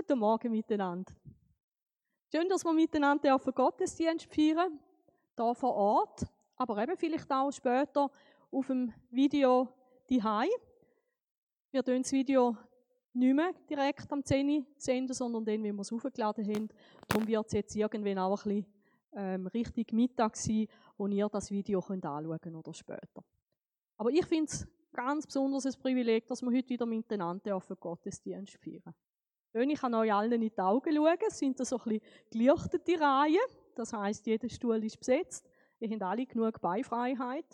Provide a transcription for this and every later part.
Guten Morgen miteinander. Schön, dass wir miteinander auf Gottesdienst feiern, hier vor Ort, aber eben vielleicht auch später auf dem Video diehei. Wir tun das Video nicht mehr direkt am 10 Uhr senden, sondern dann, wenn wir es aufgeladen haben. Darum wird es jetzt irgendwann auch ein bisschen ähm, richtig Mittag sein, wo ihr das Video könnt anschauen könnt oder später. Aber ich finde es ganz besonders ein Privileg, dass wir heute wieder miteinander auf den Gottesdienst feiern. Schön, ich kann euch allen in die Augen schauen. Es sind so ein bisschen gelichtete Reihen. Das heisst, jeder Stuhl ist besetzt. Ihr habt alle genug Beifreiheit.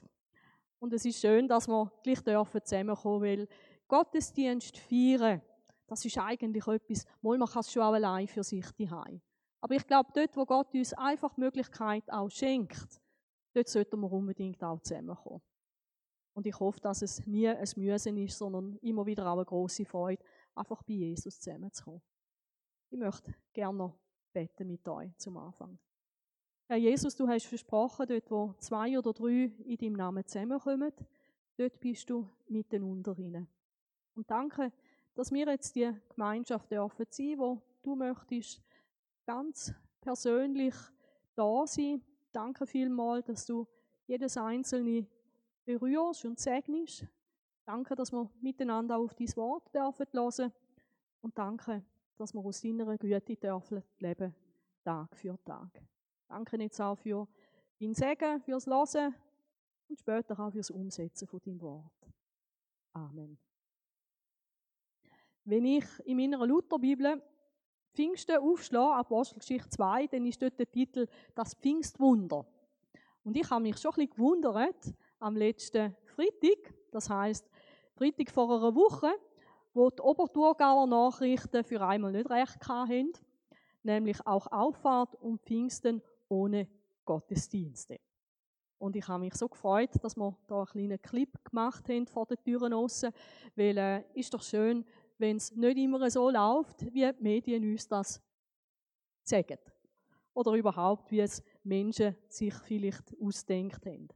Und es ist schön, dass wir gleich dürfen zusammenkommen, weil Gottesdienst feiern, das ist eigentlich etwas, mal man kann es schon auch allein für sich daheim. Aber ich glaube, dort, wo Gott uns einfach die Möglichkeit auch schenkt, dort sollten wir unbedingt auch zusammenkommen. Und ich hoffe, dass es nie ein Müssen ist, sondern immer wieder auch eine große Freude, einfach bei Jesus zusammenzukommen. Ich möchte gerne noch beten mit euch zum Anfang. Herr Jesus, du hast versprochen, dort wo zwei oder drei in deinem Namen zusammenkommen, dort bist du mitten unter ihnen. Und danke, dass wir jetzt die Gemeinschaft dürfen sein, wo du möchtest, ganz persönlich da sein. Danke vielmals, dass du jedes einzelne berührst und segnest. Danke, dass wir miteinander auf dein Wort dürfen hören. Und danke, dass wir aus deiner Güte dürfen leben, Tag für Tag. Danke jetzt auch für dein Segen, fürs Hören und später auch fürs Umsetzen von deinem Wort. Amen. Wenn ich in meiner Lutherbibel Pfingsten aufschlage, Apostelgeschichte 2, dann ist dort der Titel Das Pfingstwunder. Und ich habe mich schon ein bisschen gewundert, am letzten Freitag, das heißt Freitag vor einer Woche, wo die Oberthurgauer Nachrichten für einmal nicht recht hatten, nämlich auch Auffahrt und Pfingsten ohne Gottesdienste. Und ich habe mich so gefreut, dass wir da einen kleinen Clip gemacht haben vor den Türen aussen, weil äh, ist doch schön, wenn es nicht immer so läuft, wie die Medien uns das sagen. Oder überhaupt, wie es Menschen sich vielleicht ausdenkt haben.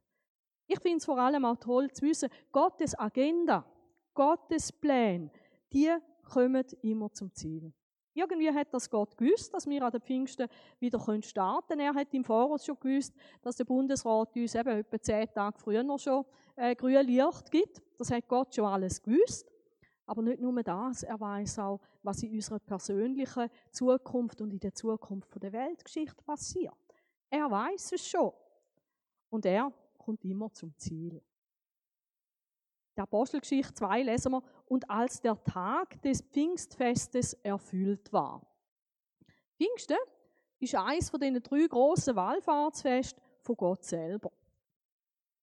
Ich finde es vor allem auch toll zu wissen, Gottes Agenda, Gottes Pläne, die kommen immer zum Ziel. Irgendwie hat das Gott gewusst, dass wir an den Pfingsten wieder starten können. Er hat im Voraus schon gewusst, dass der Bundesrat uns eben etwa zehn Tage früher noch schon äh, grüne Licht gibt. Das hat Gott schon alles gewusst. Aber nicht nur das, er weiß auch, was in unserer persönlichen Zukunft und in der Zukunft der Weltgeschichte passiert. Er weiß es schon. Und er kommt immer zum Ziel. Der Apostelgeschichte 2 lesen wir, und als der Tag des Pfingstfestes erfüllt war. Pfingsten ist eines von den drei grossen Wallfahrtsfesten von Gott selber.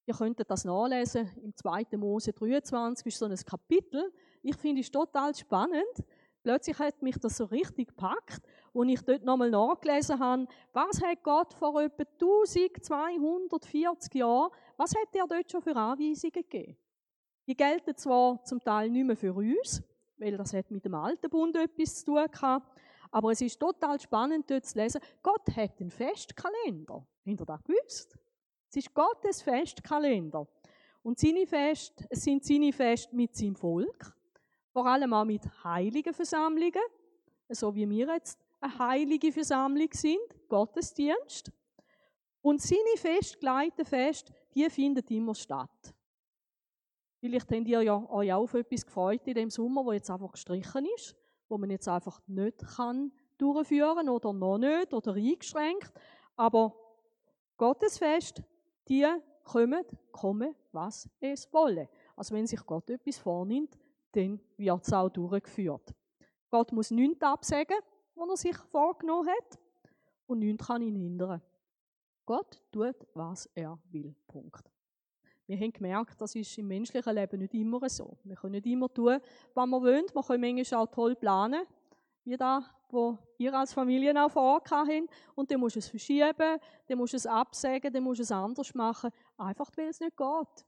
Ihr könntet das nachlesen im 2. Mose 23, ist so ein Kapitel. Ich finde es total spannend. Plötzlich hat mich das so richtig gepackt und ich dort nochmal nachgelesen habe, was hat Gott vor etwa 1240 Jahren, was hat er dort schon für Anweisungen gegeben? Die gelten zwar zum Teil nicht mehr für uns, weil das hat mit dem alten Bund etwas zu tun gehabt, aber es ist total spannend dort zu lesen, Gott hat einen Festkalender. Habt ihr das gewusst? Es ist Gottes Festkalender. Und seine Fest, es sind seine Feste mit seinem Volk, vor allem auch mit heiligen Versammlungen, so wie wir jetzt eine heilige Versammlung sind, Gottesdienst. Und seine festgeleiteten Feste, die finden immer statt. Vielleicht habt ihr ja euch auch auf etwas gefreut in dem Sommer, wo jetzt einfach gestrichen ist, wo man jetzt einfach nicht kann durchführen oder noch nicht oder eingeschränkt. Aber Gottesfest, die kommen, kommen, was es wolle. Also wenn sich Gott etwas vornimmt, dann wird es auch durchgeführt. Gott muss nichts absagen, was er sich vorgenommen hat, und nichts kann ihn hindern. Gott tut, was er will. Punkt. Wir haben gemerkt, das ist im menschlichen Leben nicht immer so. Wir können nicht immer tun, was wir wollen. Wir können manchmal auch toll planen, wie da, wo ihr als Familie auch habt. Und dann musst du es verschieben, dann musst du es absägen, dann musst du es anders machen, einfach weil es nicht geht.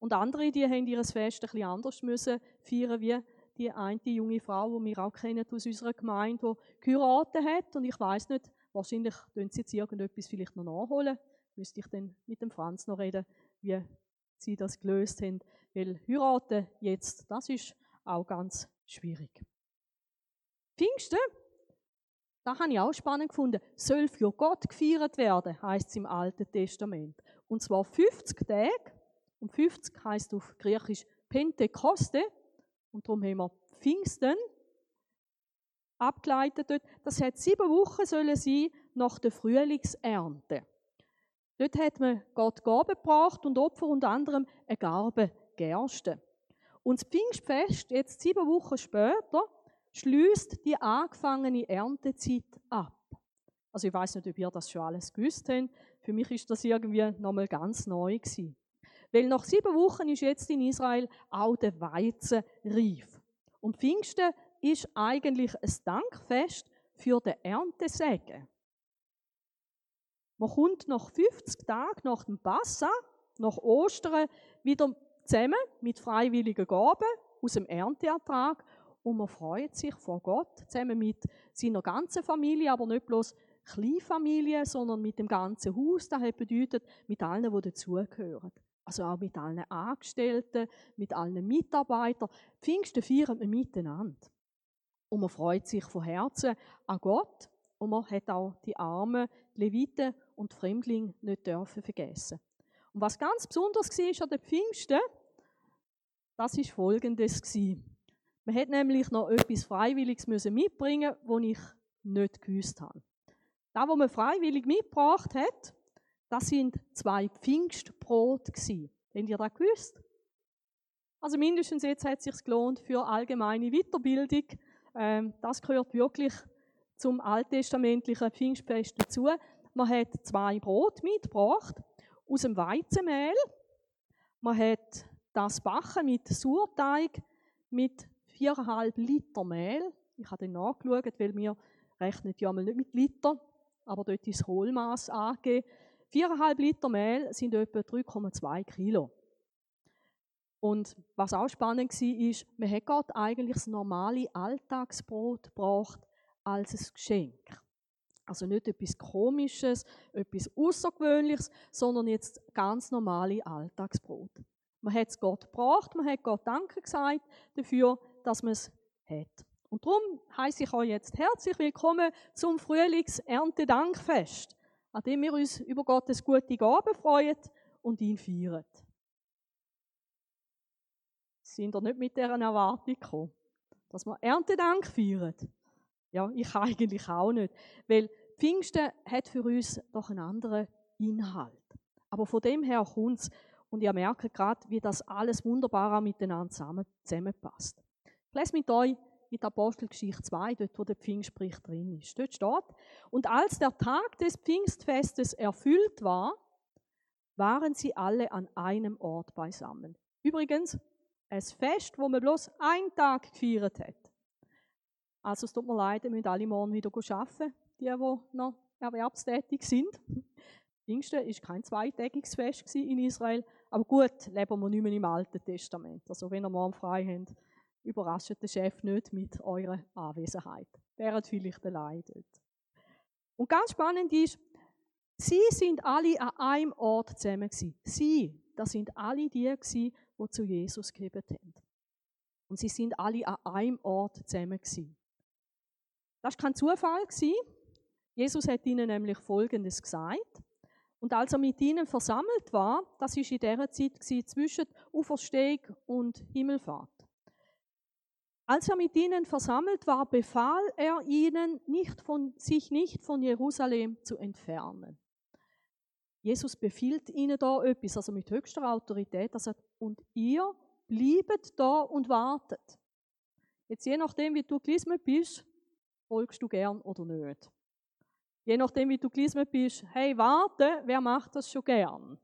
Und andere, die haben ihr Fest ein bisschen anders müssen feiern, wie die eine junge Frau, die wir auch kennen aus unserer Gemeinde, die geheiratet hat. Und ich weiß nicht, wahrscheinlich tun sie jetzt irgendetwas vielleicht noch nachholen. Müsste ich dann mit dem Franz noch reden, wie sie das gelöst haben. Weil heiraten jetzt, das ist auch ganz schwierig. Pfingsten, da habe ich auch spannend gefunden, soll für Gott gefeiert werden, heißt es im Alten Testament. Und zwar 50 Tage. Und 50 heißt auf Griechisch Pentekoste. Und darum haben wir Pfingsten abgeleitet dort. Das hat sieben Wochen sollen sein nach der Frühlingsernte. Dort hat man Gott Gaben gebracht und Opfer unter anderem eine Garbe Gerste. Und das Pfingstfest, jetzt sieben Wochen später, schließt die angefangene Erntezeit ab. Also ich weiß nicht, ob ihr das schon alles gewusst habt. Für mich ist das irgendwie nochmal ganz neu gewesen. Weil nach sieben Wochen ist jetzt in Israel auch der Weizen reif. Und Pfingsten ist eigentlich ein Dankfest für den Erntesegen. Man kommt nach 50 Tagen nach dem Passa, nach Ostern, wieder zusammen mit freiwilligen Gaben aus dem Ernteertrag und man freut sich vor Gott zusammen mit seiner ganzen Familie, aber nicht bloß Kleinfamilie, sondern mit dem ganzen Haus. Das bedeutet mit allen, die dazugehören. Also auch mit allen Angestellten, mit allen Mitarbeitern. Pfingsten feiern wir miteinander. Und man freut sich von Herzen an Gott und man hat auch die Armen, die Leviten und die Fremdlinge nicht dürfen vergessen. Und was ganz besonders war an den Pfingsten, das ist Folgendes Man hat nämlich noch etwas Freiwilliges mitbringen, was ich nicht gewusst habe. Das, was man freiwillig mitgebracht hat, das sind zwei Pfingstbrote gewesen. Habt ihr das gewusst? Also mindestens jetzt hat es sich gelohnt für allgemeine Weiterbildung. Ähm, das gehört wirklich zum alttestamentlichen Pfingstfest dazu. Man hat zwei Brot mitgebracht aus dem Weizenmehl. Man hat das backen mit Surteig mit 4,5 Liter Mehl. Ich habe dann nachgeschaut, weil wir rechnen ja mal nicht mit Liter, aber dort ist das Hohlmaß angegeben. 4,5 Liter Mehl sind etwa 3,2 Kilo. Und was auch spannend war, ist, man hat Gott eigentlich das normale Alltagsbrot gebracht als ein Geschenk. Also nicht etwas Komisches, etwas Außergewöhnliches, sondern jetzt ganz normale Alltagsbrot. Man hat es Gott gebracht, man hat Gott Danke gesagt dafür, dass man es hat. Und darum heiße ich euch jetzt herzlich willkommen zum Frühlings-Erntedankfest, an dem wir uns über Gottes gute Gaben freuen und ihn feiern. Sind ihr nicht mit dieser Erwartung gekommen, dass wir Erntedank feiern? Ja, ich eigentlich auch nicht. Weil Pfingsten hat für uns doch einen anderen Inhalt. Aber von dem her kommt es. Und ihr merkt gerade, wie das alles wunderbar miteinander zusammen, zusammenpasst. Ich lese mit euch in der Apostelgeschichte 2, dort wo der Pfingstbericht drin ist. Dort steht, und als der Tag des Pfingstfestes erfüllt war, waren sie alle an einem Ort beisammen. Übrigens, ein Fest, wo man bloß einen Tag gefeiert hat. Also es tut mir leid, wir müssen alle morgen wieder arbeiten, die, die noch erwerbstätig sind. Pfingsten war kein zweitägiges Fest in Israel, aber gut, leben wir nicht mehr im Alten Testament. Also wenn ihr morgen frei habt, überrascht den Chef nicht mit eurer Anwesenheit. Wäret vielleicht allein dort. Und ganz spannend ist, sie sind alle an einem Ort zusammen gewesen. Sie, das sind alle die gewesen, die zu Jesus gegeben haben. Und sie sind alle an einem Ort zusammen gewesen. Das war kein Zufall. Jesus hat ihnen nämlich Folgendes gesagt. Und als er mit ihnen versammelt war, das war in dieser Zeit zwischen Auferstehung und Himmelfahrt. Als er mit ihnen versammelt war, befahl er ihnen, nicht von, sich nicht von Jerusalem zu entfernen. Jesus befiehlt ihnen da etwas, also mit höchster Autorität. Er und ihr bliebet da und wartet. Jetzt je nachdem, wie du gelesen bist, folgst du gern oder nicht. Je nachdem, wie du gelesen bist, hey, warte, wer macht das schon gern?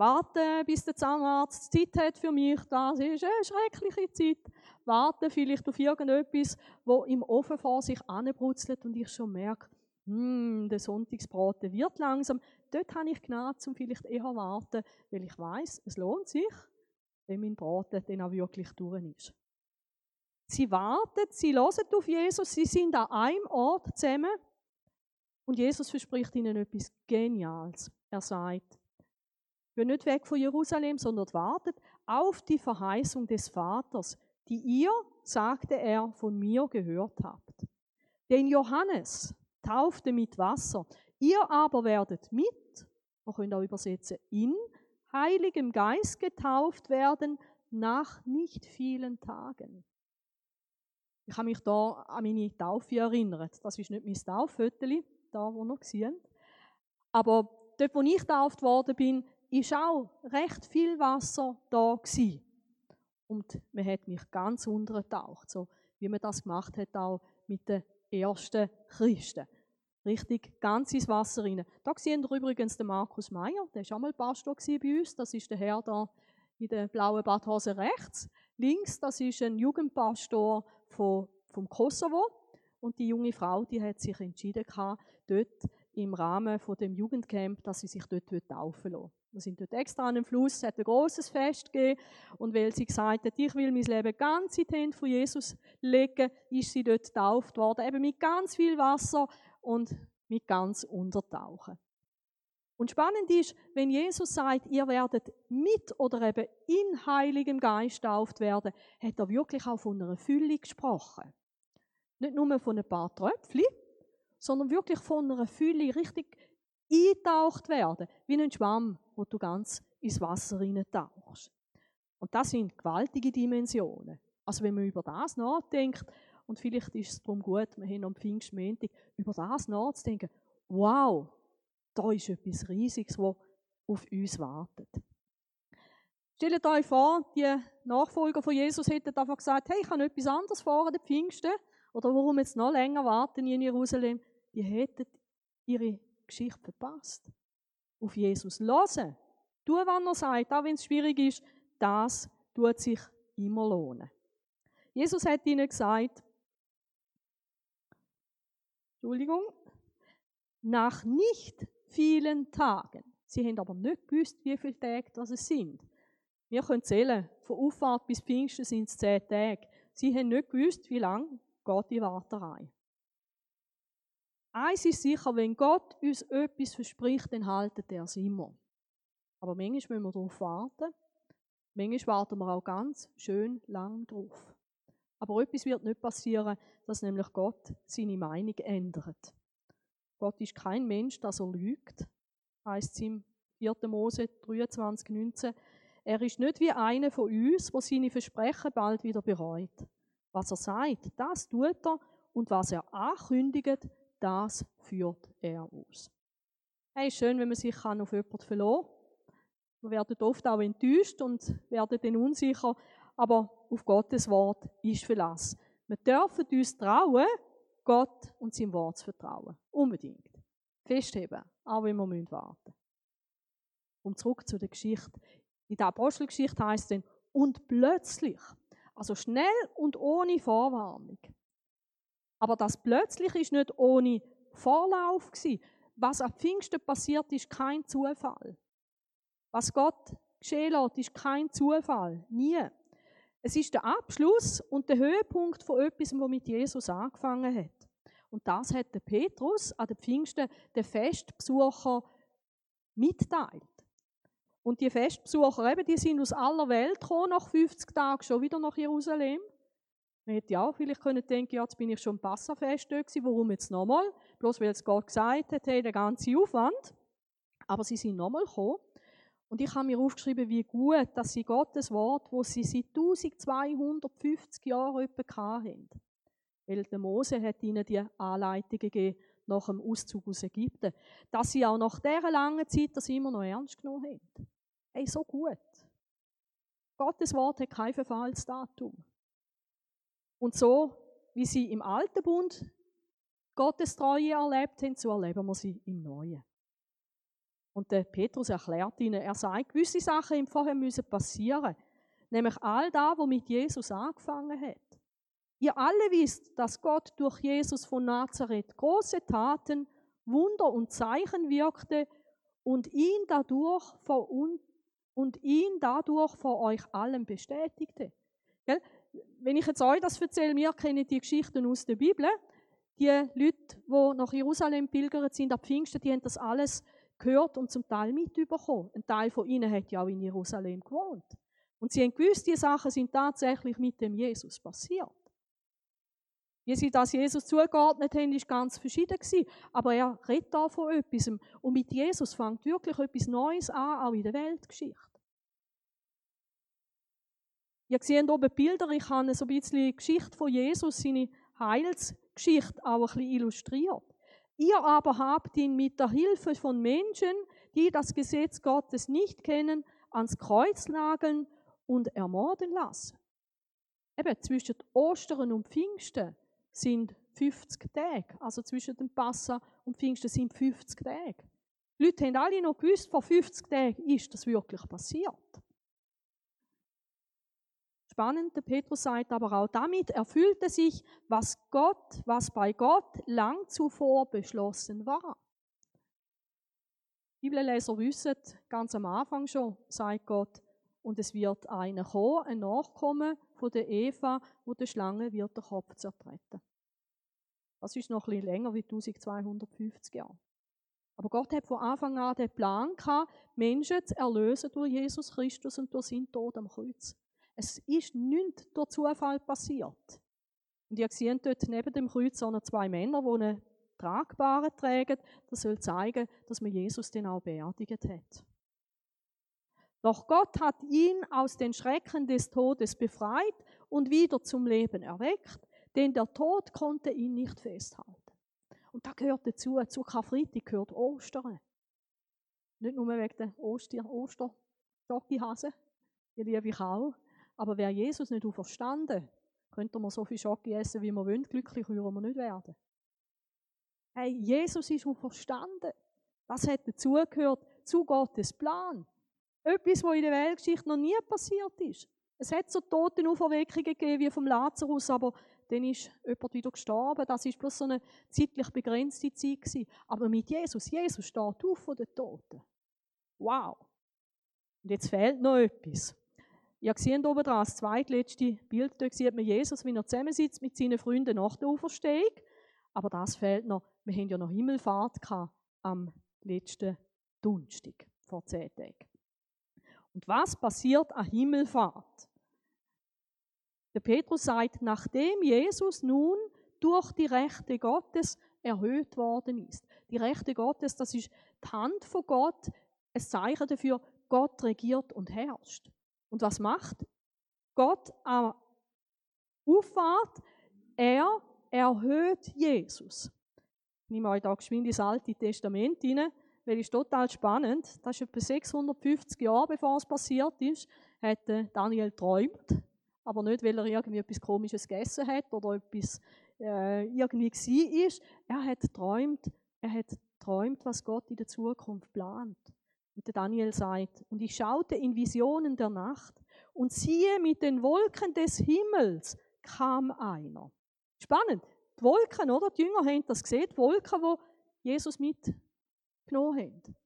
Warten, bis der Zahnarzt Zeit hat für mich, das ist eine schreckliche Zeit. Warten vielleicht auf irgendetwas, wo im Ofen vor sich anbrutzelt und ich schon merke, hm, der Sonntagsbraten wird langsam. Dort habe ich Gnade, um vielleicht eher warten, weil ich weiß, es lohnt sich, wenn mein Braten dann auch wirklich durch ist. Sie warten, sie hören auf Jesus, sie sind an einem Ort zusammen. Und Jesus verspricht ihnen etwas Geniales. Er sagt, Geht nicht weg von Jerusalem, sondern wartet auf die Verheißung des Vaters, die ihr, sagte er, von mir gehört habt. Denn Johannes taufte mit Wasser, ihr aber werdet mit, man könnte auch übersetzen, in Heiligem Geist getauft werden nach nicht vielen Tagen. Ich habe mich da an meine Taufe erinnert. Das ist nicht mein Taufföteli, da wo ihr seht. Aber dort, wo ich getauft worden bin, ist auch recht viel Wasser da gewesen. Und man hat mich ganz untergetaucht, so wie man das gemacht hat auch mit den ersten Christen. Richtig ganz ins Wasser rein. Da sehen wir übrigens den Markus Meyer, der war auch mal Pastor bei uns. Das ist der Herr da in der blauen Badhose rechts. Links, das ist ein Jugendpastor von, vom Kosovo. Und die junge Frau, die hat sich entschieden dort im Rahmen von dem Jugendcamp, dass sie sich dort taufen lassen. Wir sind dort extra an dem Fluss, es hat ein großes Fest gegeben. Und weil sie gesagt hat, ich will mein Leben ganz in die Hände von Jesus legen, ist sie dort getauft worden. Eben mit ganz viel Wasser und mit ganz Untertauchen. Und spannend ist, wenn Jesus sagt, ihr werdet mit oder eben in Heiligem Geist tauft werden, hat er wirklich auch von einer Fülle gesprochen. Nicht nur von ein paar Tröpfchen, sondern wirklich von einer Fülle richtig eingetaucht werden, wie ein Schwamm, wo du ganz ins Wasser tauchst. Und das sind gewaltige Dimensionen. Also wenn man über das nachdenkt, und vielleicht ist es darum gut, wir haben am Pfingstmontag, über das nachzudenken, wow, da ist etwas Riesiges, das auf uns wartet. Stellt euch vor, die Nachfolger von Jesus hätten einfach gesagt, hey, ich habe etwas anderes vor an den Pfingsten, oder warum jetzt noch länger warten in Jerusalem, die hätten ihre Geschichte verpasst. Auf Jesus hören. Tu, was er sagt, auch wenn es schwierig ist, das tut sich immer lohnen. Jesus hat ihnen gesagt, Entschuldigung, nach nicht vielen Tagen. Sie haben aber nicht gewusst, wie viele Tage das es sind. Wir können zählen, von Auffahrt bis Pfingsten sind es zehn Tage. Sie haben nicht gewusst, wie lange geht die Warterei. Eins ist sicher, wenn Gott uns etwas verspricht, dann haltet er es immer. Aber manchmal müssen wir darauf warten. Manchmal warten wir auch ganz schön lang drauf. Aber etwas wird nicht passieren, dass nämlich Gott seine Meinung ändert. Gott ist kein Mensch, dass er lügt, heißt es im 4. Mose 23, 19. Er ist nicht wie einer von uns, der seine Versprechen bald wieder bereut. Was er sagt, das tut er und was er ankündigt, das führt er aus. Hey, ist schön, wenn man sich auf jemanden verlassen kann. Wir werden oft auch enttäuscht und werden unsicher, aber auf Gottes Wort ist Verlass. Wir dürfen uns trauen, Gott und seinem Wort zu vertrauen. Unbedingt. Festheben, auch wenn wir warten müssen. Um zurück zu der Geschichte. In der Apostelgeschichte heißt es dann, und plötzlich, also schnell und ohne Vorwarnung, aber das plötzlich ist nicht ohne Vorlauf gewesen. Was am Pfingsten passiert, ist kein Zufall. Was Gott geschehen lässt, ist kein Zufall. Nie. Es ist der Abschluss und der Höhepunkt von etwas, was mit Jesus angefangen hat. Und das hat der Petrus an den Pfingsten den Festbesucher mitteilt. Und die Festbesucher, eben, die sind aus aller Welt gekommen, nach 50 Tagen schon wieder nach Jerusalem. Man hätte ja auch vielleicht können denken, ja, jetzt bin ich schon Passafest gewesen, warum jetzt nochmal? Bloß weil es Gott gesagt hat, hey, der ganze Aufwand. Aber sie sind nochmal gekommen. Und ich habe mir aufgeschrieben, wie gut, dass sie Gottes Wort, wo sie seit 1250 Jahren etwa hatten. Weil der Mose hat ihnen die Anleitungen gegeben nach dem Auszug aus Ägypten. Dass sie auch nach dieser langen Zeit das immer noch ernst genommen haben. Hey, so gut. Gottes Wort hat kein Verfallsdatum. Und so, wie sie im Alten Bund Gottes Treue erlebt haben, so erleben wir sie im Neuen. Und der Petrus erklärt ihnen, er sagt, gewisse Sachen im vorher müssen passieren. Nämlich all das, was mit Jesus angefangen hat. Ihr alle wisst, dass Gott durch Jesus von Nazareth große Taten, Wunder und Zeichen wirkte und ihn dadurch vor, und ihn dadurch vor euch allen bestätigte wenn ich jetzt euch das erzähle, wir kennen die Geschichten aus der Bibel. Die Leute, die nach Jerusalem pilgert sind, ab Pfingsten, die haben das alles gehört und zum Teil mitbekommen. Ein Teil von ihnen hat ja auch in Jerusalem gewohnt. Und sie haben gewusst, die Sachen sind tatsächlich mit dem Jesus passiert. Wie sie das Jesus zugeordnet haben, ist ganz verschieden gewesen. Aber er redet da von etwas. Und mit Jesus fängt wirklich etwas Neues an, auch in der Weltgeschichte. Ihr seht oben Bilder, ich habe so ein bisschen die Geschichte von Jesus, seine Heilsgeschichte auch ein bisschen illustriert. Ihr aber habt ihn mit der Hilfe von Menschen, die das Gesetz Gottes nicht kennen, ans Kreuz nageln und ermorden lassen. Eben zwischen Ostern und Pfingsten sind 50 Tage. Also zwischen dem Passa und Pfingsten sind 50 Tage. Die Leute haben alle noch gewusst, vor 50 Tagen ist das wirklich passiert. Spannend, der Petrus sagt aber auch, damit erfüllte sich, was Gott, was bei Gott lang zuvor beschlossen war. Bibelleser wissen, ganz am Anfang schon, sagt Gott, und es wird einer kommen, ein Nachkommen von der Eva, wo der Schlange wird der Kopf zertreten. Das ist noch ein bisschen länger wie 1250 Jahre. Aber Gott hat von Anfang an den Plan gehabt, Menschen zu erlösen durch Jesus Christus und durch seinen Tod am Kreuz. Es ist nichts durch Zufall passiert. Und ihr seht dort neben dem Kreuz noch zwei Männer, die einen Tragbaren tragen. Das soll zeigen, dass man Jesus dann auch beerdigt hat. Doch Gott hat ihn aus den Schrecken des Todes befreit und wieder zum Leben erweckt, denn der Tod konnte ihn nicht festhalten. Und da gehört dazu, zu Karfreitag gehört Ostern. Nicht nur wegen der Oster, Osterstockihase, die liebe ich auch, aber wäre Jesus nicht auferstanden, könnte man so viel Schocke essen, wie man will, glücklich würden wir nicht werden. Hey, Jesus ist auferstanden. Das hat dazugehört zu Gottes Plan. Etwas, was in der Weltgeschichte noch nie passiert ist. Es hat so Totenauferweckungen gegeben wie vom Lazarus, aber dann ist jemand wieder gestorben. Das ist bloß so eine zeitlich begrenzte Zeit gewesen. Aber mit Jesus, Jesus steht auf von den Toten. Wow. Und jetzt fehlt noch etwas. Ihr seht oben dran, das zweitletzte Bild, dort sieht man Jesus, wie er zusammensitzt mit seinen Freunden nach der Auferstehung. Aber das fehlt noch. Wir haben ja noch Himmelfahrt gehabt am letzten Donnerstag vor zehn Tagen. Und was passiert an Himmelfahrt? Der Petrus sagt, nachdem Jesus nun durch die Rechte Gottes erhöht worden ist. Die Rechte Gottes, das ist die Hand von Gott, ein Zeichen dafür, Gott regiert und herrscht. Und was macht Gott am Auffahrt? Er erhöht Jesus. Ich nehme euch da geschwind ins Alte Testament hinein weil ist total spannend. Das ist etwa 650 Jahre, bevor es passiert ist, hat Daniel träumt, aber nicht, weil er irgendwie etwas Komisches gegessen hat oder etwas äh, irgendwie war ist. Er hat träumt, er hat träumt, was Gott in der Zukunft plant. Daniel sagt, und ich schaute in Visionen der Nacht und siehe, mit den Wolken des Himmels kam einer. Spannend. Die Wolken, oder? Die Jünger haben das gesehen, die Wolken, wo Jesus mit genommen haben.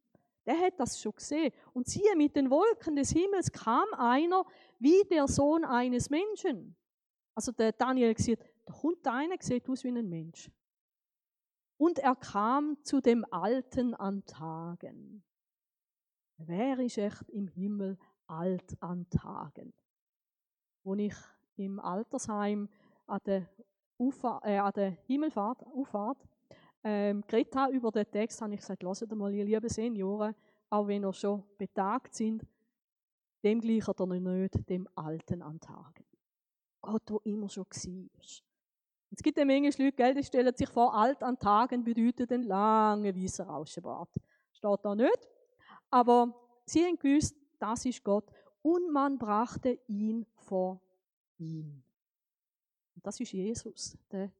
Der hat das schon gesehen. Und siehe, mit den Wolken des Himmels kam einer wie der Sohn eines Menschen. Also der Daniel sieht, da kommt einer, sieht aus wie ein Mensch. Und er kam zu dem Alten an Tagen. Wer ist echt im Himmel alt an Tagen? Wo ich im Altersheim an der, Ufa, äh, an der Himmelfahrt, Auffahrt ähm, geredet habe über den Text, habe ich gesagt, lasst mal, ihr lieben Senioren, auch wenn ihr schon betagt sind, dem gleicht er nicht dem Alten an Tagen. Gott, wo immer schon war. Es gibt eine Menge Leute, gell, die stellen sich vor, alt an Tagen bedeutet ein langer weißer Rauschenbart. Steht da nicht. Aber sie haben gewusst, das ist Gott. Und man brachte ihn vor ihn. Und das ist Jesus. Der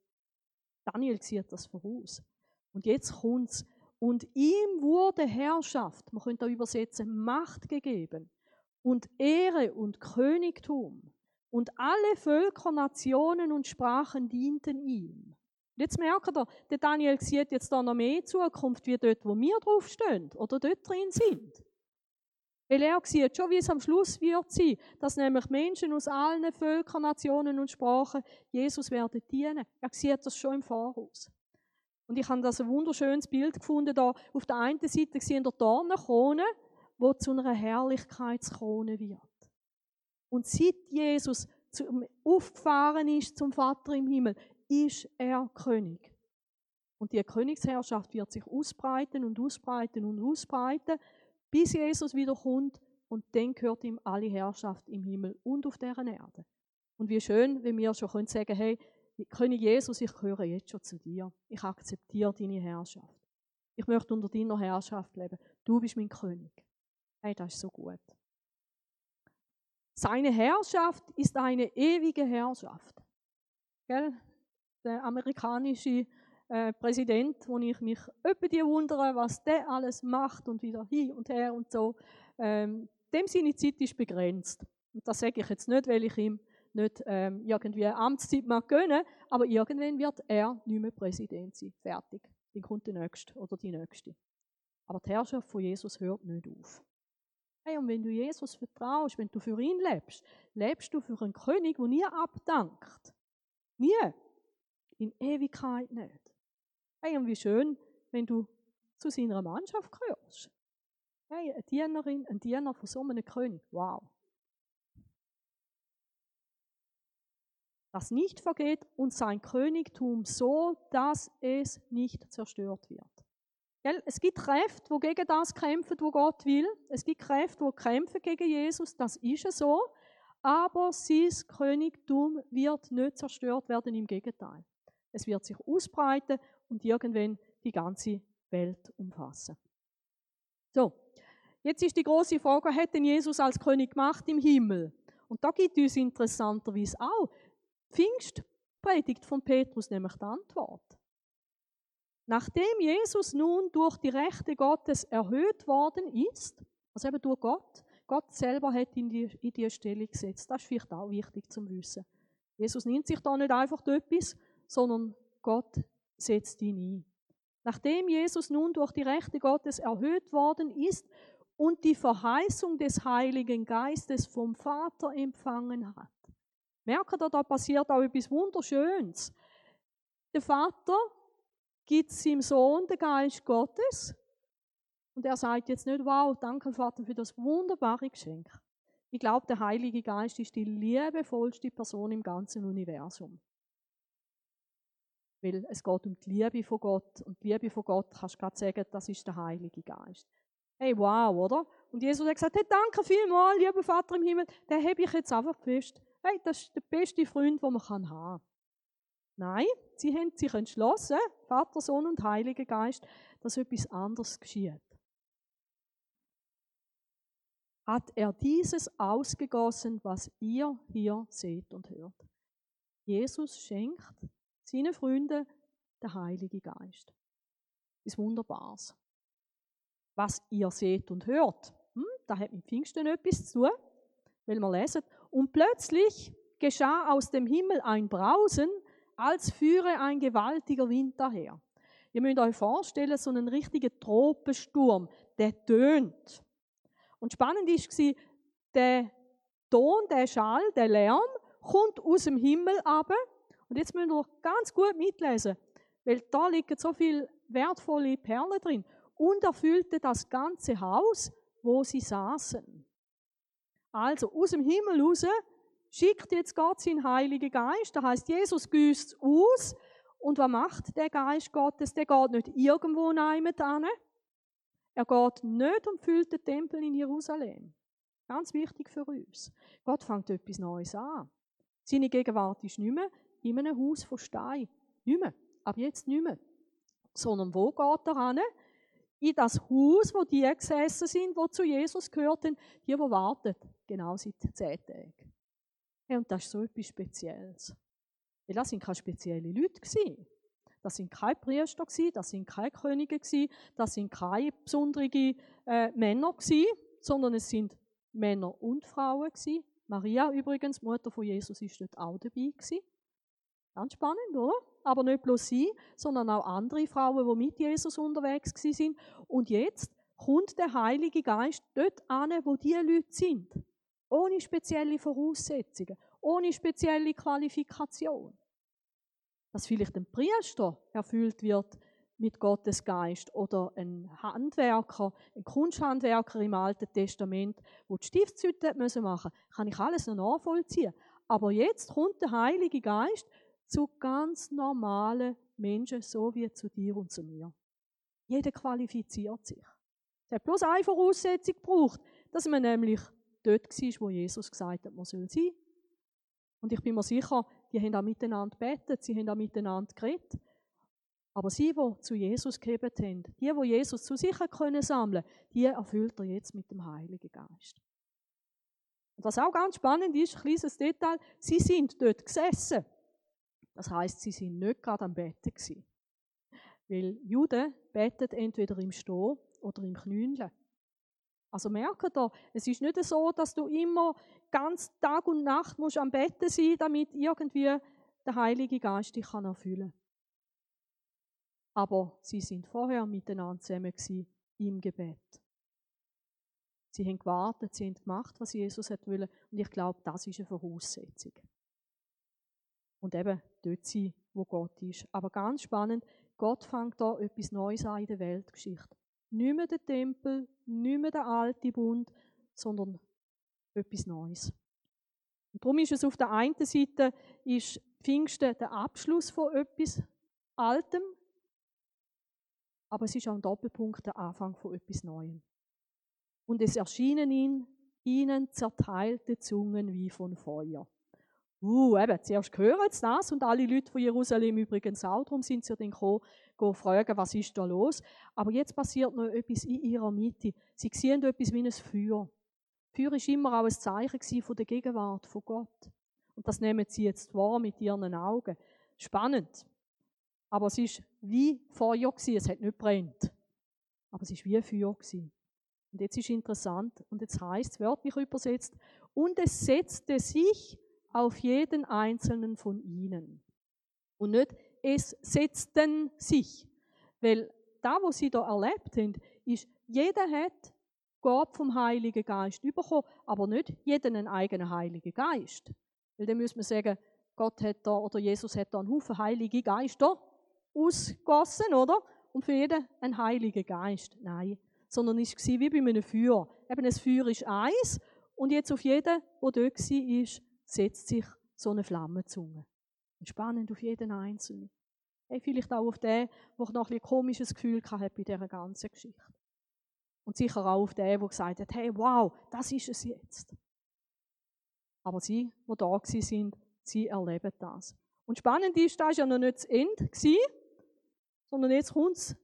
Daniel sieht das voraus. Und jetzt kommt's. Und ihm wurde Herrschaft, man könnte da übersetzen, Macht gegeben und Ehre und Königtum. Und alle Völker, Nationen und Sprachen dienten ihm. Und jetzt merkt ihr, der Daniel sieht jetzt da noch mehr Zukunft, wie dort, wo wir draufstehen oder dort drin sind. Weil er sieht schon, wie es am Schluss wird sein, dass nämlich Menschen aus allen Völkern, Nationen und Sprachen Jesus werden dienen. Er sieht das schon im Voraus. Und ich habe das ein wunderschönes Bild gefunden. Da auf der einen Seite sehen wir die Dornenkrone, wo zu einer Herrlichkeitskrone wird. Und seit Jesus aufgefahren ist zum Vater im Himmel, ist er König. Und die Königsherrschaft wird sich ausbreiten und ausbreiten und ausbreiten, bis Jesus wiederkommt und dann gehört ihm alle Herrschaft im Himmel und auf deren Erde. Und wie schön, wenn wir schon können sagen hey, König Jesus, ich gehöre jetzt schon zu dir. Ich akzeptiere deine Herrschaft. Ich möchte unter deiner Herrschaft leben. Du bist mein König. Hey, das ist so gut. Seine Herrschaft ist eine ewige Herrschaft. Gell? Der amerikanische äh, Präsident, wo ich mich öppe die wundere, was der alles macht und wieder hin und her und so. Ähm, dem seine Zeit ist begrenzt. Und das sage ich jetzt nicht, weil ich ihm nicht ähm, irgendwie eine Amtszeit mag gönnen, aber irgendwann wird er nicht mehr Präsident sein. Fertig. Dann kommt der Nächste oder die Nächste. Aber die Herrschaft von Jesus hört nicht auf. Hey, und wenn du Jesus vertraust, wenn du für ihn lebst, lebst du für einen König, der nie abdankt. Nie. In Ewigkeit nicht. Hey, und wie schön, wenn du zu seiner Mannschaft gehörst. Hey, eine Dienerin, ein Diener von so einem König. Wow. Das nicht vergeht und sein Königtum so, dass es nicht zerstört wird. Es gibt Kräfte, die gegen das kämpfen, wo Gott will. Es gibt Kräfte, die kämpfen gegen Jesus. Das ist so. Aber sein Königtum wird nicht zerstört werden. Im Gegenteil. Es wird sich ausbreiten und irgendwann die ganze Welt umfassen. So, jetzt ist die große Frage: hat denn Jesus als König gemacht im Himmel? Und da gibt uns interessanterweise auch Pfingstpredigt von Petrus nämlich die Antwort. Nachdem Jesus nun durch die Rechte Gottes erhöht worden ist, also eben durch Gott, Gott selber hat ihn in die, in die Stelle gesetzt. Das ist vielleicht auch wichtig zu wissen. Jesus nimmt sich da nicht einfach etwas, sondern Gott setzt ihn ein. Nachdem Jesus nun durch die Rechte Gottes erhöht worden ist und die Verheißung des Heiligen Geistes vom Vater empfangen hat. Merkt ihr, da passiert auch etwas Wunderschönes. Der Vater gibt seinem Sohn den Geist Gottes. Und er sagt jetzt nicht, wow, danke Vater für das wunderbare Geschenk. Ich glaube, der Heilige Geist ist die liebevollste Person im ganzen Universum. Weil es geht um die Liebe von Gott. Und die Liebe von Gott, kannst du gerade sagen, das ist der Heilige Geist. Hey, wow, oder? Und Jesus hat gesagt, hey, danke vielmals, lieber Vater im Himmel, den habe ich jetzt einfach fest. Hey, das ist der beste Freund, den man haben kann. Nein, sie haben sich entschlossen, Vater, Sohn und Heiliger Geist, dass etwas anderes geschieht. Hat er dieses ausgegossen, was ihr hier seht und hört? Jesus schenkt seinen Freunden den Heiligen Geist. Ist Wunderbares. Was ihr seht und hört, hm, da hat mit Pfingsten etwas zu tun, weil wir lesen. Und plötzlich geschah aus dem Himmel ein Brausen, als führe ein gewaltiger Wind daher. Ihr müsst euch vorstellen, so einen richtigen Tropensturm, der tönt. Und spannend war, der Ton, der Schall, der Lärm kommt aus dem Himmel ab. Und jetzt müsst ihr ganz gut mitlesen, weil da liegen so viele wertvolle Perlen drin. Und erfüllte das ganze Haus, wo sie saßen. Also aus dem Himmel raus schickt jetzt Gott seinen Heiligen Geist. Das heißt, Jesus güsst aus. Und was macht der Geist Gottes? Der geht nicht irgendwo an. Er geht nicht und füllt den Tempel in Jerusalem. Ganz wichtig für uns. Gott fängt etwas Neues an. Seine Gegenwart ist nicht mehr in einem Haus von Stein. Nicht mehr. Ab jetzt nicht mehr. Sondern wo geht er an? In das Haus, wo die gesessen sind, wo zu Jesus gehörten, die, die warten. Genau seit zehn Tagen. Hey, und das ist so etwas Spezielles. Weil das sind keine speziellen Leute. Das sind keine Priester, das sind keine Könige, das sind keine besonderen äh, Männer, sondern es sind Männer und Frauen. Maria übrigens, Mutter von Jesus, ist dort auch dabei. Ganz spannend, oder? Aber nicht bloß sie, sondern auch andere Frauen, die mit Jesus unterwegs sind. Und jetzt kommt der Heilige Geist dort an, wo die Leute sind ohne spezielle Voraussetzungen, ohne spezielle Qualifikation. Dass vielleicht ein Priester erfüllt wird mit Gottes Geist oder ein Handwerker, ein Kunsthandwerker im Alten Testament, wo die Stiftshütte machen müssen, kann ich alles noch nachvollziehen. Aber jetzt kommt der Heilige Geist zu ganz normalen Menschen, so wie zu dir und zu mir. Jeder qualifiziert sich. Es hat bloß eine Voraussetzung gebraucht, dass man nämlich dort war, wo Jesus gesagt hat, man soll sein. Und ich bin mir sicher, die haben auch miteinander betet, sie haben auch miteinander geredet. Aber sie, die zu Jesus gegeben haben, die, die Jesus zu sich können sammeln die erfüllt er jetzt mit dem Heiligen Geist. Und was auch ganz spannend ist, ein kleines Detail, sie sind dort gesessen. Das heißt, sie sind nicht gerade am Betten gewesen. Weil Juden beten entweder im Stehen oder im Knündeln. Also merkt ihr, es ist nicht so, dass du immer ganz Tag und Nacht musst am Betten sein, damit irgendwie der Heilige Geist dich kann erfüllen kann. Aber sie sind vorher miteinander zusammen im Gebet. Sie haben gewartet, sie haben gemacht, was Jesus wollte. Und ich glaube, das ist eine Voraussetzung. Und eben dort sein, wo Gott ist. Aber ganz spannend, Gott fängt da etwas Neues an in der Weltgeschichte. Nicht mehr der Tempel, nicht mehr der alte Bund, sondern etwas Neues. Und darum ist es auf der einen Seite ist Pfingsten der Abschluss von etwas Altem, aber es ist auch ein Doppelpunkt der Anfang von etwas Neuem. Und es erschienen ihn, ihnen zerteilte Zungen wie von Feuer. Uh, eben, zuerst hören sie das und alle Leute von Jerusalem übrigens auch, darum sind sie dann gekommen, gehen fragen, was ist da los. Aber jetzt passiert noch etwas in ihrer Mitte. Sie sehen etwas wie ein Feuer. Feuer war immer auch ein Zeichen von der Gegenwart von Gott. Und das nehmen sie jetzt wahr mit ihren Augen. Spannend. Aber es ist wie Feuer. Es hat nicht brennt. Aber es ist wie Feuer gewesen. Und jetzt ist interessant. Und jetzt heißt es wörtlich übersetzt, und es setzte sich auf jeden einzelnen von ihnen. Und nicht, es setzten sich. Weil da, wo sie da erlebt haben, ist, jeder hat Gott vom Heiligen Geist bekommen, aber nicht jeder einen eigenen Heiligen Geist. Weil dann müssen wir sagen, Gott hat da, oder Jesus hat da einen Haufen Heilige Geister ausgossen, oder? Und für jeden ein Heiliger Geist. Nein. Sondern es war wie bei einem Feuer. Eben, ein Feuer ist eins, und jetzt auf jeden, der dort war, setzt sich so eine Flammenzunge. Spannend auf jeden Einzelnen. Hey, vielleicht auch auf den, der noch ein, ein komisches Gefühl hatte bei dieser ganzen Geschichte. Und sicher auch auf den, der gesagt hat, hey, wow, das ist es jetzt. Aber sie, die da sind, sie erleben das. Und spannend ist, das war ja noch nicht das Ende, sondern jetzt kommt es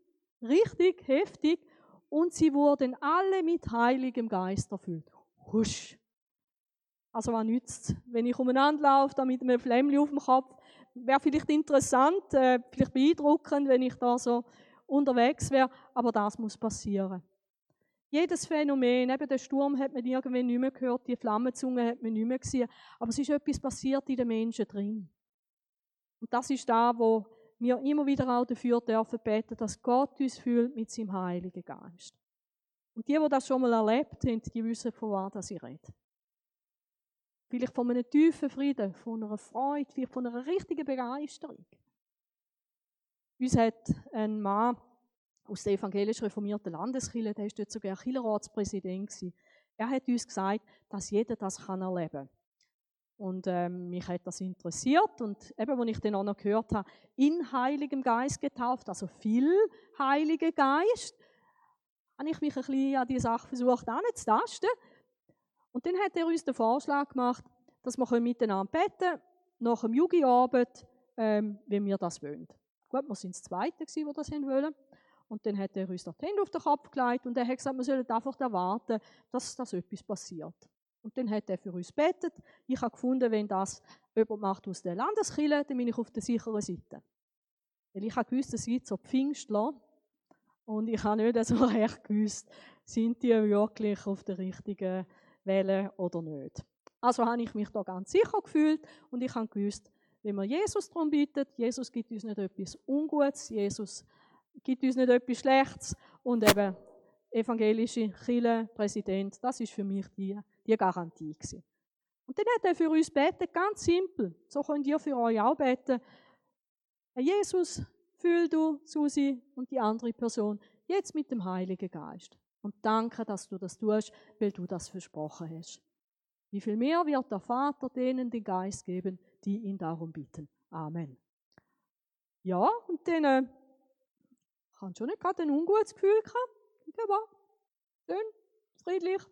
richtig heftig und sie wurden alle mit Heiligem Geist erfüllt. Husch. Also was nützt wenn ich umeinander laufe, da mit einem Flämmchen auf dem Kopf? Wäre vielleicht interessant, äh, vielleicht beeindruckend, wenn ich da so unterwegs wäre, aber das muss passieren. Jedes Phänomen, eben der Sturm hat man irgendwann nicht mehr gehört, die Flammenzunge hat man nicht mehr gesehen, aber es ist etwas passiert in den Menschen drin. Und das ist da, wo wir immer wieder auch dafür dürfen beten, dass Gott uns fühlt mit seinem Heiligen Geist. Und die, die das schon mal erlebt haben, die wissen, von was ich rede. Vielleicht von einem tiefen Frieden, von einer Freude, vielleicht von einer richtigen Begeisterung. Uns hat ein Mann aus der evangelisch reformierten Landeskirche, der ist dort sogar Kirchenratspräsident. Er hat uns gesagt, dass jeder das kann erleben kann. Und ähm, mich hat das interessiert. Und eben, als ich dann auch noch gehört habe, in Heiligem Geist getauft, also viel Heiliger Geist, habe ich mich ein bisschen an die Sache versucht anzutasten. Und dann hat er uns den Vorschlag gemacht, dass wir miteinander beten nach dem Jugendabend, ähm, wenn wir das wollen. Gut, wir sind das Zweite, die das wollen. Und dann hat er uns die Hände auf den Kopf gelegt und er hat gesagt, wir sollen einfach erwarten, dass, dass etwas passiert. Und dann hat er für uns betet. Ich habe gefunden, wenn das jemand macht aus der Landeskirche, dann bin ich auf der sicheren Seite. Weil ich habe gewusst, es gibt so Pfingstler. Und ich habe nicht so recht gewusst, sind die wirklich auf der richtigen Welle oder nicht. Also habe ich mich da ganz sicher gefühlt und ich habe gewusst, wenn wir Jesus darum bitten, Jesus gibt uns nicht etwas Ungutes, Jesus gibt uns nicht etwas Schlechtes und eben evangelische Kirche, Präsident, das ist für mich die die Garantie gewesen. Und dann hat er für uns betet, ganz simpel. So könnt ihr für euch auch beten. Jesus, fühl du Susi und die andere Person jetzt mit dem Heiligen Geist. Und danke, dass du das tust, weil du das versprochen hast. Wie viel mehr wird der Vater denen den Geist geben, die ihn darum bitten. Amen. Ja, und dann äh, habe schon nicht gerade ein ungutes Gefühl gehabt. Wunderbar. Schön, friedlich.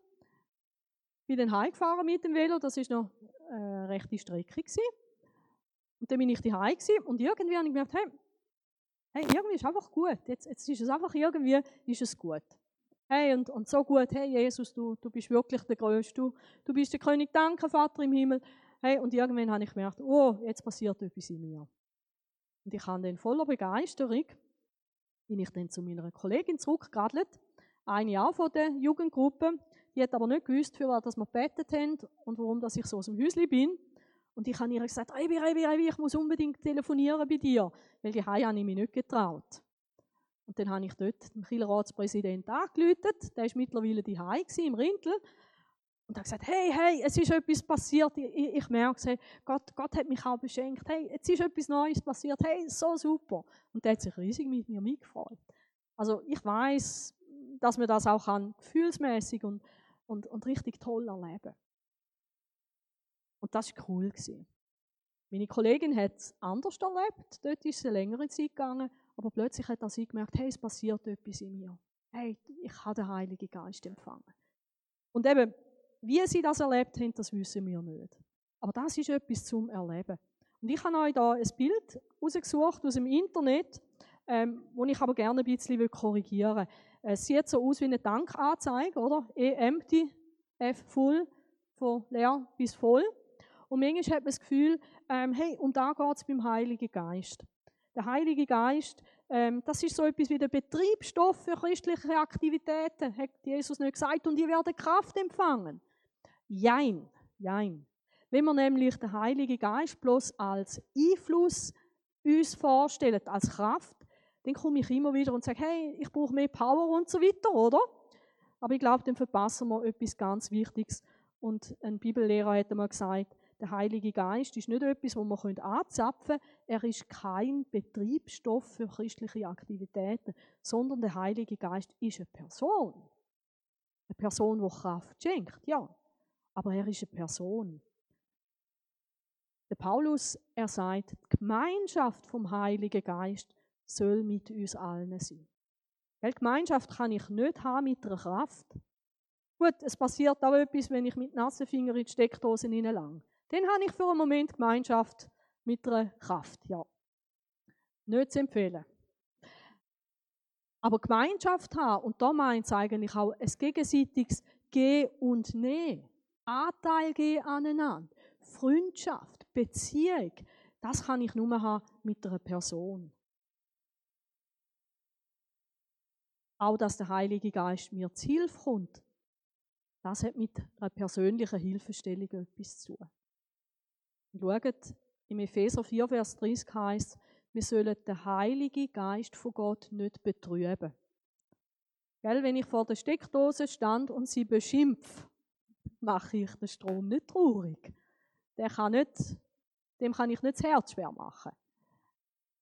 Bin dann heimgefahren mit dem Velo, das war noch eine rechte Strecke. Gewesen. Und dann bin ich daheim und irgendwie habe ich gemerkt, hey, hey, irgendwie ist es einfach gut. Jetzt, jetzt ist es einfach irgendwie, ist es gut. Hey, und, und so gut, hey, Jesus, du, du bist wirklich der Größte, du, du bist der König, danke, Vater im Himmel. Hey, und irgendwann habe ich gemerkt, oh, jetzt passiert etwas in mir. Und ich habe dann voller Begeisterung, bin ich dann zu meiner Kollegin zurückgeradelt, eine auch von der Jugendgruppe, die hat aber nicht gewusst, für was wir gebetet haben und warum dass ich so aus dem Häuschen bin. Und ich habe ihr gesagt, Rebi, Rebi, Rebi, ich muss unbedingt telefonieren bei dir, weil die habe ich mich nicht getraut. Und dann habe ich dort den Kieler Ratspräsidenten angerufen, der war mittlerweile daheim im Rindl, und habe gesagt, hey, hey, es ist etwas passiert, ich, ich, ich merke Gott, Gott hat mich auch beschenkt, hey, jetzt ist etwas Neues passiert, hey, so super. Und der hat sich riesig mit mir mitgefreut. Also ich weiß, dass man das auch kann, gefühlsmäßig und, und, und richtig toll erleben. Und das war cool. Meine Kollegin hat es anders erlebt, dort ist es eine längere Zeit gegangen, aber plötzlich hat sie gemerkt, hey, es passiert etwas in mir. Hey, ich habe den Heiligen Geist empfangen. Und eben, wie sie das erlebt haben, das wissen wir nicht. Aber das ist etwas zum Erleben. Und ich habe euch da ein Bild rausgesucht aus dem Internet, ähm, wo ich aber gerne ein bisschen korrigieren will. Es sieht so aus wie eine Tankanzeige, oder? E empty, F full, von leer bis voll. Und manchmal hat man das Gefühl, ähm, hey, um da geht es beim Heiligen Geist. Der Heilige Geist, ähm, das ist so etwas wie der Betriebsstoff für christliche Aktivitäten, hat Jesus nicht gesagt, und ihr werdet Kraft empfangen. Jein, jein. Wenn wir nämlich den Heiligen Geist bloß als Einfluss uns vorstellen, als Kraft, dann komme ich immer wieder und sage, hey, ich brauche mehr Power und so weiter, oder? Aber ich glaube, dann verpassen wir etwas ganz Wichtiges. Und ein Bibellehrer hat einmal gesagt, der Heilige Geist ist nicht etwas, wo man anzapfen können. Er ist kein Betriebsstoff für christliche Aktivitäten, sondern der Heilige Geist ist eine Person. Eine Person, die Kraft schenkt, ja. Aber er ist eine Person. Der Paulus, er sagt, die Gemeinschaft vom Heiligen Geist soll mit uns allen sein. Weil Gemeinschaft kann ich nicht haben mit einer Kraft. Gut, es passiert auch etwas, wenn ich mit nassen Fingern in die Steckdose hineinlange. Dann habe ich für einen Moment Gemeinschaft mit einer Kraft, ja. Nicht zu empfehlen. Aber Gemeinschaft haben, und da meint es eigentlich auch ein gegenseitiges Geh und Nehmen. Anteil geben aneinander. Freundschaft, Beziehung, das kann ich nur haben mit einer Person. Auch, dass der Heilige Geist mir zu Hilfe kommt, das hat mit einer persönlichen Hilfestellung etwas zu tun. Schaut, im Epheser 4, Vers 30 heißt wir sollen den Heiligen Geist von Gott nicht betrüben. Gell, wenn ich vor der Steckdose stand und sie beschimpfe, mache ich den Strom nicht traurig. Der kann nicht, dem kann ich nicht das Herz schwer machen.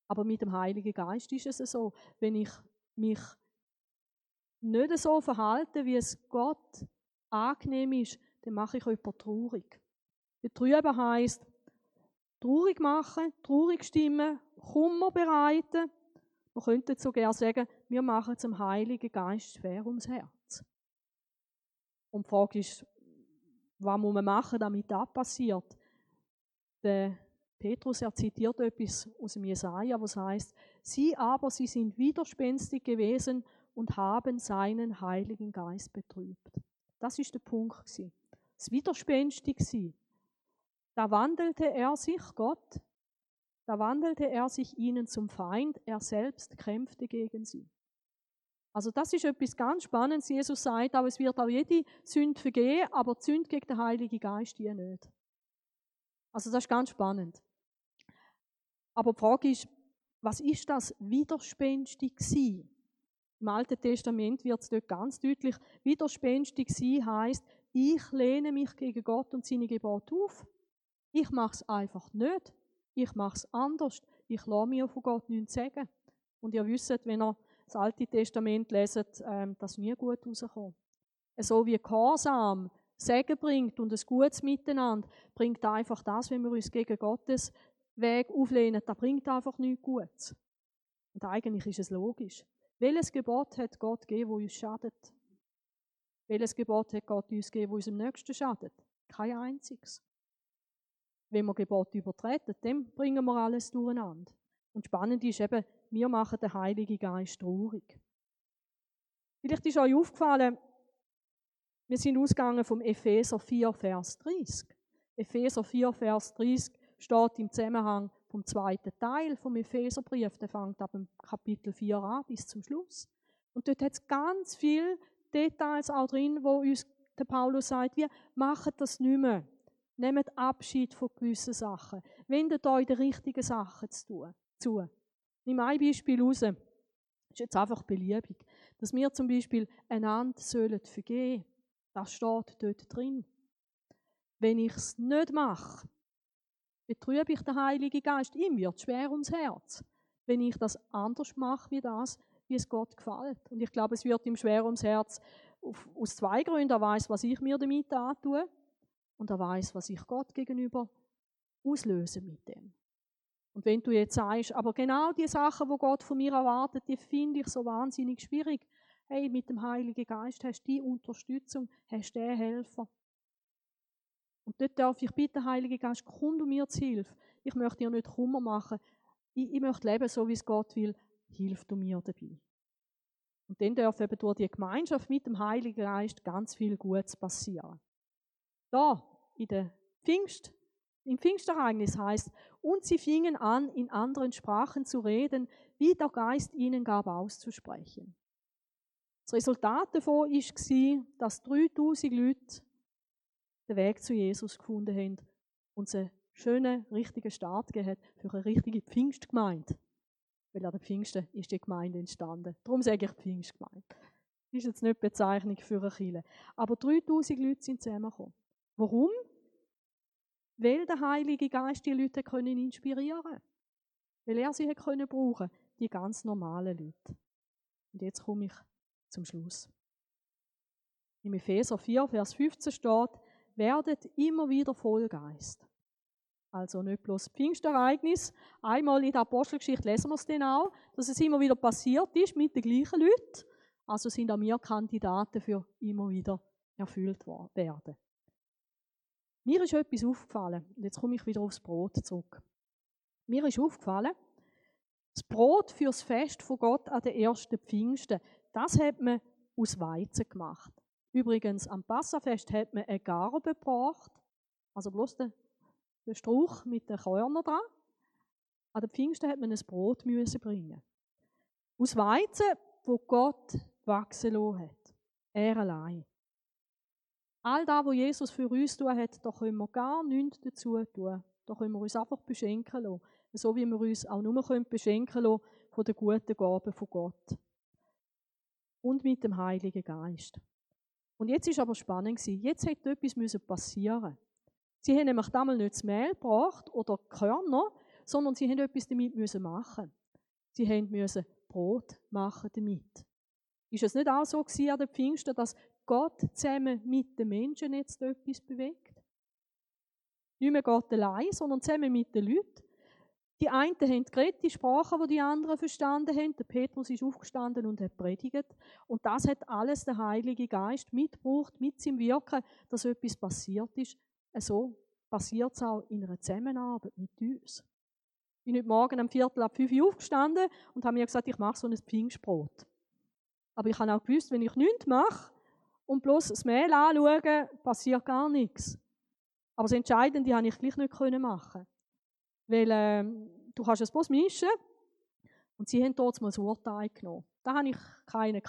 Aber mit dem Heiligen Geist ist es so, wenn ich mich nicht so verhalte, wie es Gott angenehm ist, dann mache ich jemanden traurig. Betrüben heisst, traurig machen, traurig stimmen, Kummer bereiten. Man könnte sogar sagen, wir machen zum Heiligen Geist schwer ums Herz. Und die Frage ist, was muss man machen, damit das passiert? Der Petrus er zitiert etwas aus dem Jesaja, was heißt: Sie aber, sie sind widerspenstig gewesen und haben seinen Heiligen Geist betrübt. Das ist der Punkt. Das widerspenstig sein. Da wandelte er sich, Gott, da wandelte er sich ihnen zum Feind, er selbst kämpfte gegen sie. Also das ist etwas ganz Spannendes. Jesus sagt auch, es wird auch jede Sünde vergehen, aber die Sünde gegen den Heiligen Geist die nicht. Also das ist ganz spannend. Aber die Frage ist, was ist das widerspenstig sein? Im Alten Testament wird es dort ganz deutlich. Widerspenstig sein heißt, ich lehne mich gegen Gott und seine Gebote auf. Ich mache es einfach nicht. Ich mache es anders. Ich lasse mir von Gott nichts sagen. Und ihr wisst, wenn ihr das Alte Testament leset, ähm, das nie gut rauskommt. So wie Gehorsam Segen bringt und ein gutes Miteinander, bringt einfach das, wenn wir uns gegen Gottes Weg auflehnen, das bringt einfach nichts Gutes. Und eigentlich ist es logisch. Welches Gebot hat Gott gegeben, wo uns schadet? Welches Gebot hat Gott uns gegeben, wo unserem Nächsten schadet? Kein einziges. Wenn wir Gebot übertreten, dann bringen wir alles durcheinander. Und spannend ist eben, wir machen den Heiligen Geist traurig. Vielleicht ist euch aufgefallen, wir sind ausgegangen vom Epheser 4, Vers 30. Epheser 4, Vers 30 steht im Zusammenhang vom zweiten Teil vom Epheserbrief. Der fängt ab dem Kapitel 4 an bis zum Schluss. Und dort hat es ganz viele Details auch drin, wo uns der Paulus sagt, wir machen das nicht mehr. Nehmt Abschied von gewissen Sachen. Wendet euch den richtigen Sachen zu. Nimm ein Beispiel raus. Das ist jetzt einfach beliebig. Dass wir zum Beispiel einander sollen vergeben Das steht dort drin. Wenn ich es nicht mache, betrübe ich den Heiligen Geist. Ihm wird schwer ums Herz, wenn ich das anders mache wie das, wie es Gott gefällt. Und ich glaube, es wird ihm schwer ums Herz aus zwei Gründen. Er weiß, was ich mir damit antue und er weiß, was ich Gott gegenüber auslöse mit dem. Und wenn du jetzt sagst, aber genau die Sachen, wo Gott von mir erwartet, die finde ich so wahnsinnig schwierig. Hey, mit dem Heiligen Geist hast du die Unterstützung, hast du den Helfer. Und dort darf ich bitten, Heiliger Geist, komm du mir zu Hilfe. Ich möchte dir nicht Kummer machen. Ich, ich möchte leben, so wie es Gott will. Hilf du mir dabei. Und dann darf eben durch die Gemeinschaft mit dem Heiligen Geist ganz viel Gutes passieren. Da, in der Pfingst, im Pfingstereignis heißt, und sie fingen an, in anderen Sprachen zu reden, wie der Geist ihnen gab auszusprechen. Das Resultat davon war, dass 3000 Leute den Weg zu Jesus gefunden haben und einen schönen, richtigen Start gegeben für eine richtige Pfingstgemeinde. Weil an der Pfingsten ist die Gemeinde entstanden. Darum sage ich Pfingstgemeinde. Das ist jetzt nicht die Bezeichnung für eine Kirche. Aber 3000 Leute sind zusammengekommen. Warum? Weil der Heilige Geist die Leute können inspirieren konnte. Weil er sie können brauchen die ganz normalen Leute. Und jetzt komme ich zum Schluss. Im Epheser 4, Vers 15 steht, werdet immer wieder voll Geist. Also nicht bloß Pfingstereignis. Einmal in der Apostelgeschichte lesen wir es dann auch, dass es immer wieder passiert ist mit den gleichen Leuten. Also sind auch wir Kandidaten für immer wieder erfüllt werden. Mir ist etwas aufgefallen. Und jetzt komme ich wieder aufs Brot zurück. Mir ist aufgefallen, das Brot fürs Fest von Gott an den ersten Pfingsten, das hat man aus Weizen gemacht. Übrigens, am Passafest hat man eine Garbe gebracht, also bloß den, Strauch mit den Körnern dran. An den Pfingsten hat man ein Brot müssen bringen. Aus Weizen, wo Gott wachsen lassen hat. Er allein. All das, was Jesus für uns tun hat, da können wir gar nichts dazu tun. Da können wir uns einfach beschenken lassen. So wie wir uns auch nur beschenken lassen von den guten Gaben von Gott. Und mit dem Heiligen Geist. Und jetzt ist aber spannend Jetzt hätte etwas passieren Sie haben nämlich damals nicht das Mehl gebracht oder Körner, sondern sie haben etwas damit machen Sie mussten Brot machen damit. Ist es nicht auch so gewesen an den Pfingsten, dass Gott zusammen mit den Menschen jetzt etwas bewegt. Nicht mehr Gott allein, sondern zusammen mit den Leuten. Die einen haben geredet, die Sprachen, die die anderen verstanden haben. Der Petrus ist aufgestanden und hat predigt. Und das hat alles der Heilige Geist mitgebracht, mit seinem Wirken, dass etwas passiert ist. So passiert es auch in einer Zusammenarbeit mit uns. Ich bin heute Morgen am Viertel ab fünf aufgestanden und habe mir gesagt, ich mache so ein Pfingstbrot. Aber ich habe auch gewusst, wenn ich nichts mache, und bloß das Mehl anschauen, passiert gar nichts. Aber das Entscheidende habe ich gleich nicht machen Weil äh, du kannst es bloß mischen und sie haben dort mal Sauerteig genommen. Da habe ich keine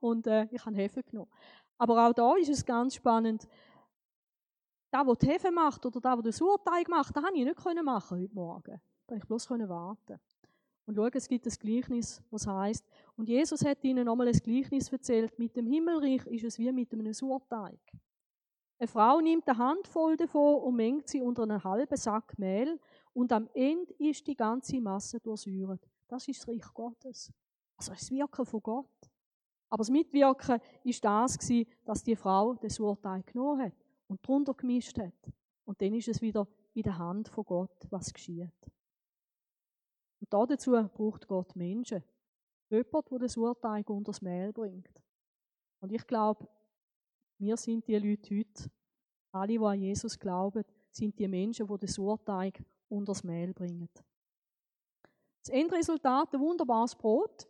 und äh, ich habe Hefe genommen. Aber auch da ist es ganz spannend. Da, wo die Hefe macht oder da, wo der Sauerteig macht, da habe ich nicht machen heute Morgen. Da ich bloß warten. Und schau, es gibt ein Gleichnis, was heißt. Und Jesus hat ihnen nochmal ein Gleichnis erzählt. Mit dem Himmelreich ist es wie mit einem Surteig. Eine Frau nimmt eine Handvoll davon und mengt sie unter einen halben Sack Mehl und am Ende ist die ganze Masse durchsäuert. Das ist das Reich Gottes. Also das Wirken von Gott. Aber das Mitwirken ist das dass die Frau den Surteig genommen hat und drunter gemischt hat. Und dann ist es wieder in der Hand von Gott, was geschieht. Und dazu braucht Gott Menschen. Jemand, der das Urteil unter das Mehl bringt. Und ich glaube, wir sind die Leute heute, alle, die an Jesus glauben, sind die Menschen, die das Urteil unter das Mehl bringen. Das Endresultat, ein wunderbares Brot,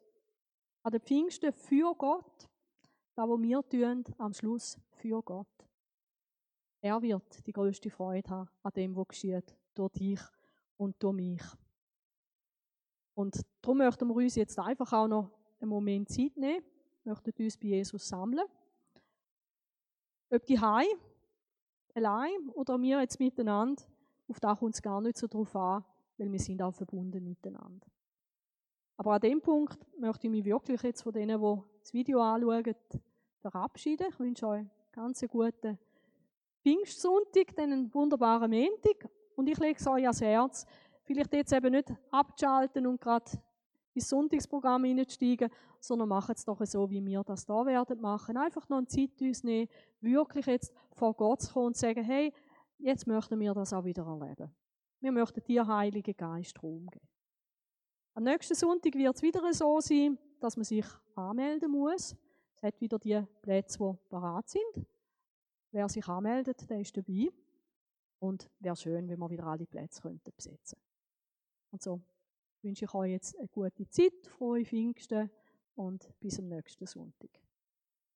an den Pfingsten für Gott, das, was wir tun, am Schluss für Gott. Er wird die größte Freude haben an dem, was geschieht, durch dich und durch mich. Und darum möchten wir uns jetzt einfach auch noch einen Moment Zeit nehmen, möchten uns bei Jesus sammeln. Ob die Hai allein oder wir jetzt miteinander, auf das kommt es gar nicht so drauf an, weil wir sind auch verbunden miteinander. Aber an dem Punkt möchte ich mich wirklich jetzt von denen, die das Video anschauen, verabschieden. Ich wünsche euch einen ganz guten Pfingstsonntag, einen wunderbaren Montag. Und ich lege es euch ans Herz, vielleicht jetzt eben nicht abzuschalten und gerade ins Sonntagsprogramm hineinzusteigen, sondern machen es doch so, wie wir das da werden machen. Einfach noch eine Zeit uns nehmen, wirklich jetzt vor Gott zu kommen und zu sagen, hey, jetzt möchten wir das auch wieder erleben. Wir möchten dir, Heilige Geist, Raum geben. Am nächsten Sonntag wird es wieder so sein, dass man sich anmelden muss. Es hat wieder die Plätze, die parat sind. Wer sich anmeldet, der ist dabei. Und wäre schön, wenn wir wieder alle Plätze könnten besetzen Und so wünsche ich euch jetzt eine gute Zeit, frohe Pfingsten und bis am nächsten Sonntag.